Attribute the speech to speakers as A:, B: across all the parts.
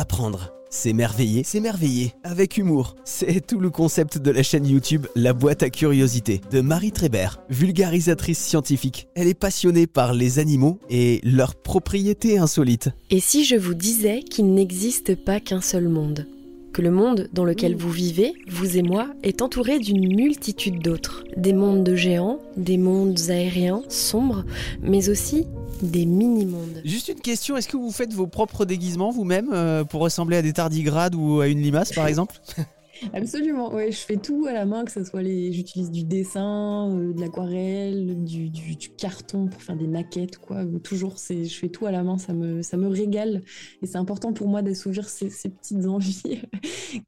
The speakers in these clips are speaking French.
A: Apprendre, s'émerveiller, s'émerveiller avec humour. C'est tout le concept de la chaîne YouTube La boîte à curiosité de Marie Trébert, vulgarisatrice scientifique. Elle est passionnée par les animaux et leurs propriétés insolites.
B: Et si je vous disais qu'il n'existe pas qu'un seul monde? Que le monde dans lequel vous vivez, vous et moi, est entouré d'une multitude d'autres. Des mondes de géants, des mondes aériens, sombres, mais aussi des mini-mondes.
A: Juste une question, est-ce que vous faites vos propres déguisements vous-même euh, pour ressembler à des tardigrades ou à une limace par exemple?
C: Absolument, ouais, je fais tout à la main, que ce soit les, j'utilise du dessin, euh, de l'aquarelle, du, carton pour faire des maquettes, quoi. Toujours, c'est, je fais tout à la main, ça me, ça me régale, et c'est important pour moi d'assouvir ces, ces petites envies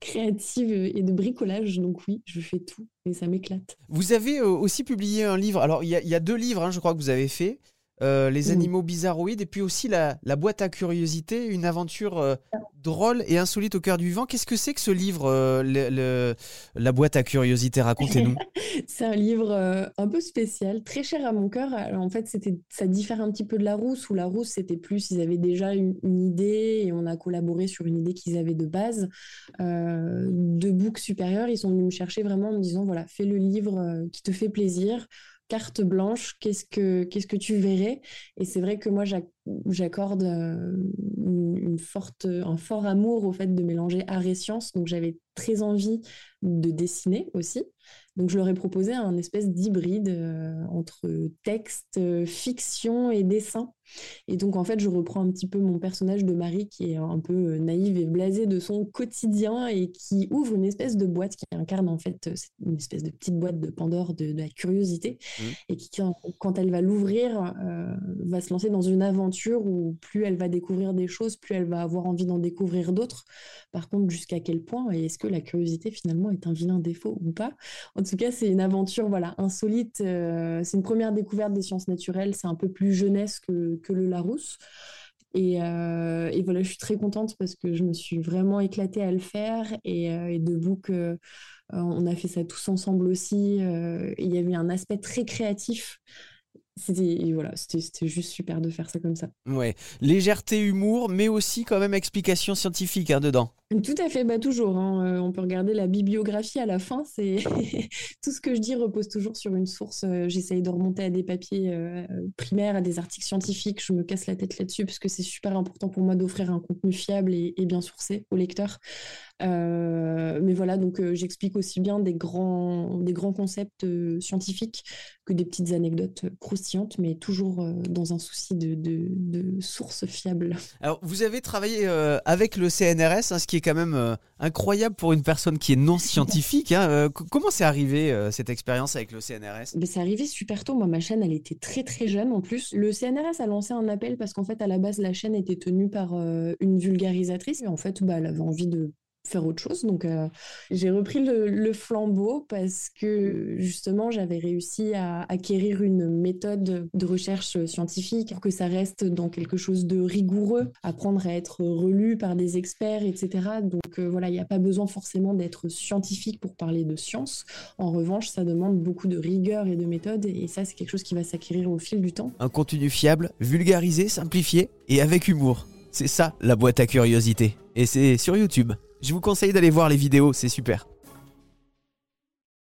C: créatives et de bricolage. Donc oui, je fais tout, et ça m'éclate.
A: Vous avez euh, aussi publié un livre. Alors il y, y, a deux livres, hein, je crois que vous avez fait. Euh, les animaux bizarroïdes, et puis aussi la, boîte à curiosité, une aventure euh, drôle et insolite au cœur du vent. Qu'est-ce que c'est que ce livre, euh, La boîte à curiosité? Racontez-nous.
C: c'est un livre un peu spécial, très cher à mon cœur. en fait, c'était, ça diffère un petit peu de la rousse, où la rousse, c'était plus, ils avaient déjà une, idée et on a collaboré sur une idée qu'ils avaient de base. de Book supérieur, ils sont venus me chercher vraiment en me disant, voilà, fais le livre qui te fait plaisir carte blanche, qu'est-ce que, qu'est-ce que tu verrais? Et c'est vrai que moi, j'accorde euh, une, forte, un fort amour au fait de mélanger art et science. Donc, j'avais très envie de dessiner aussi. Donc, je leur ai proposé un espèce d'hybride euh, entre texte, euh, fiction et dessin. Et donc, en fait, je reprends un petit peu mon personnage de Marie qui est un peu naïve et blasée de son quotidien et qui ouvre une espèce de boîte qui incarne en fait une espèce de petite boîte de Pandore de, la curiosité mmh. et qui, quand elle va l'ouvrir, euh, va se lancer dans une aventure où plus elle va découvrir des choses, plus elle va avoir envie d'en découvrir d'autres. Par contre, jusqu'à quel point et est-ce que la curiosité finalement est un vilain défaut ou pas? En tout cas, c'est une aventure voilà insolite. c'est une première découverte des sciences naturelles. C'est un peu plus jeunesse que que le Larousse. Et, euh, voilà, je suis très contente parce que je me suis vraiment éclatée à le faire. Et, euh, debout que euh, on a fait ça tous ensemble aussi. il y avait un aspect très créatif c'était voilà, c'était juste super de faire ça comme ça.
A: Ouais, légèreté, humour, mais aussi quand même explication scientifique hein, dedans.
C: Tout à fait, bah toujours. Hein. Euh, on peut regarder la bibliographie à la fin. C'est tout ce que je dis repose toujours sur une source. Euh, j'essaye de remonter à des papiers euh, primaires, à des articles scientifiques. Je me casse la tête là-dessus parce que c'est super important pour moi d'offrir un contenu fiable et, et bien sourcé au lecteur. Euh, mais voilà, donc euh, j'explique aussi bien des grands, des grands concepts scientifiques que des petites anecdotes croustillantes, mais toujours dans un souci de, de, sources fiables.
A: Alors, vous avez travaillé avec le CNRS, hein, ce qui est quand même incroyable pour une personne qui est non scientifique. Hein. comment c'est arrivé cette expérience avec le CNRS
C: ben, C'est arrivé super tôt. Moi, ma chaîne, elle était très très jeune en plus. Le CNRS a lancé un appel parce qu'en fait, à la base, la chaîne était tenue par une vulgarisatrice. Et en fait, bah, elle avait envie de faire autre chose. Donc, euh, j'ai repris le, flambeau parce que justement, j'avais réussi à acquérir une méthode de recherche scientifique pour que ça reste dans quelque chose de rigoureux, apprendre à être relu par des experts, etc. Donc, euh, voilà, il n'y a pas besoin forcément d'être scientifique pour parler de science. En revanche, ça demande beaucoup de rigueur et de méthode et ça, c'est quelque chose qui va s'acquérir au fil du temps.
A: Un contenu fiable, vulgarisé, simplifié et avec humour. C'est ça la boîte à curiosité. Et c'est sur YouTube. Je vous conseille d'aller voir les vidéos, c'est super.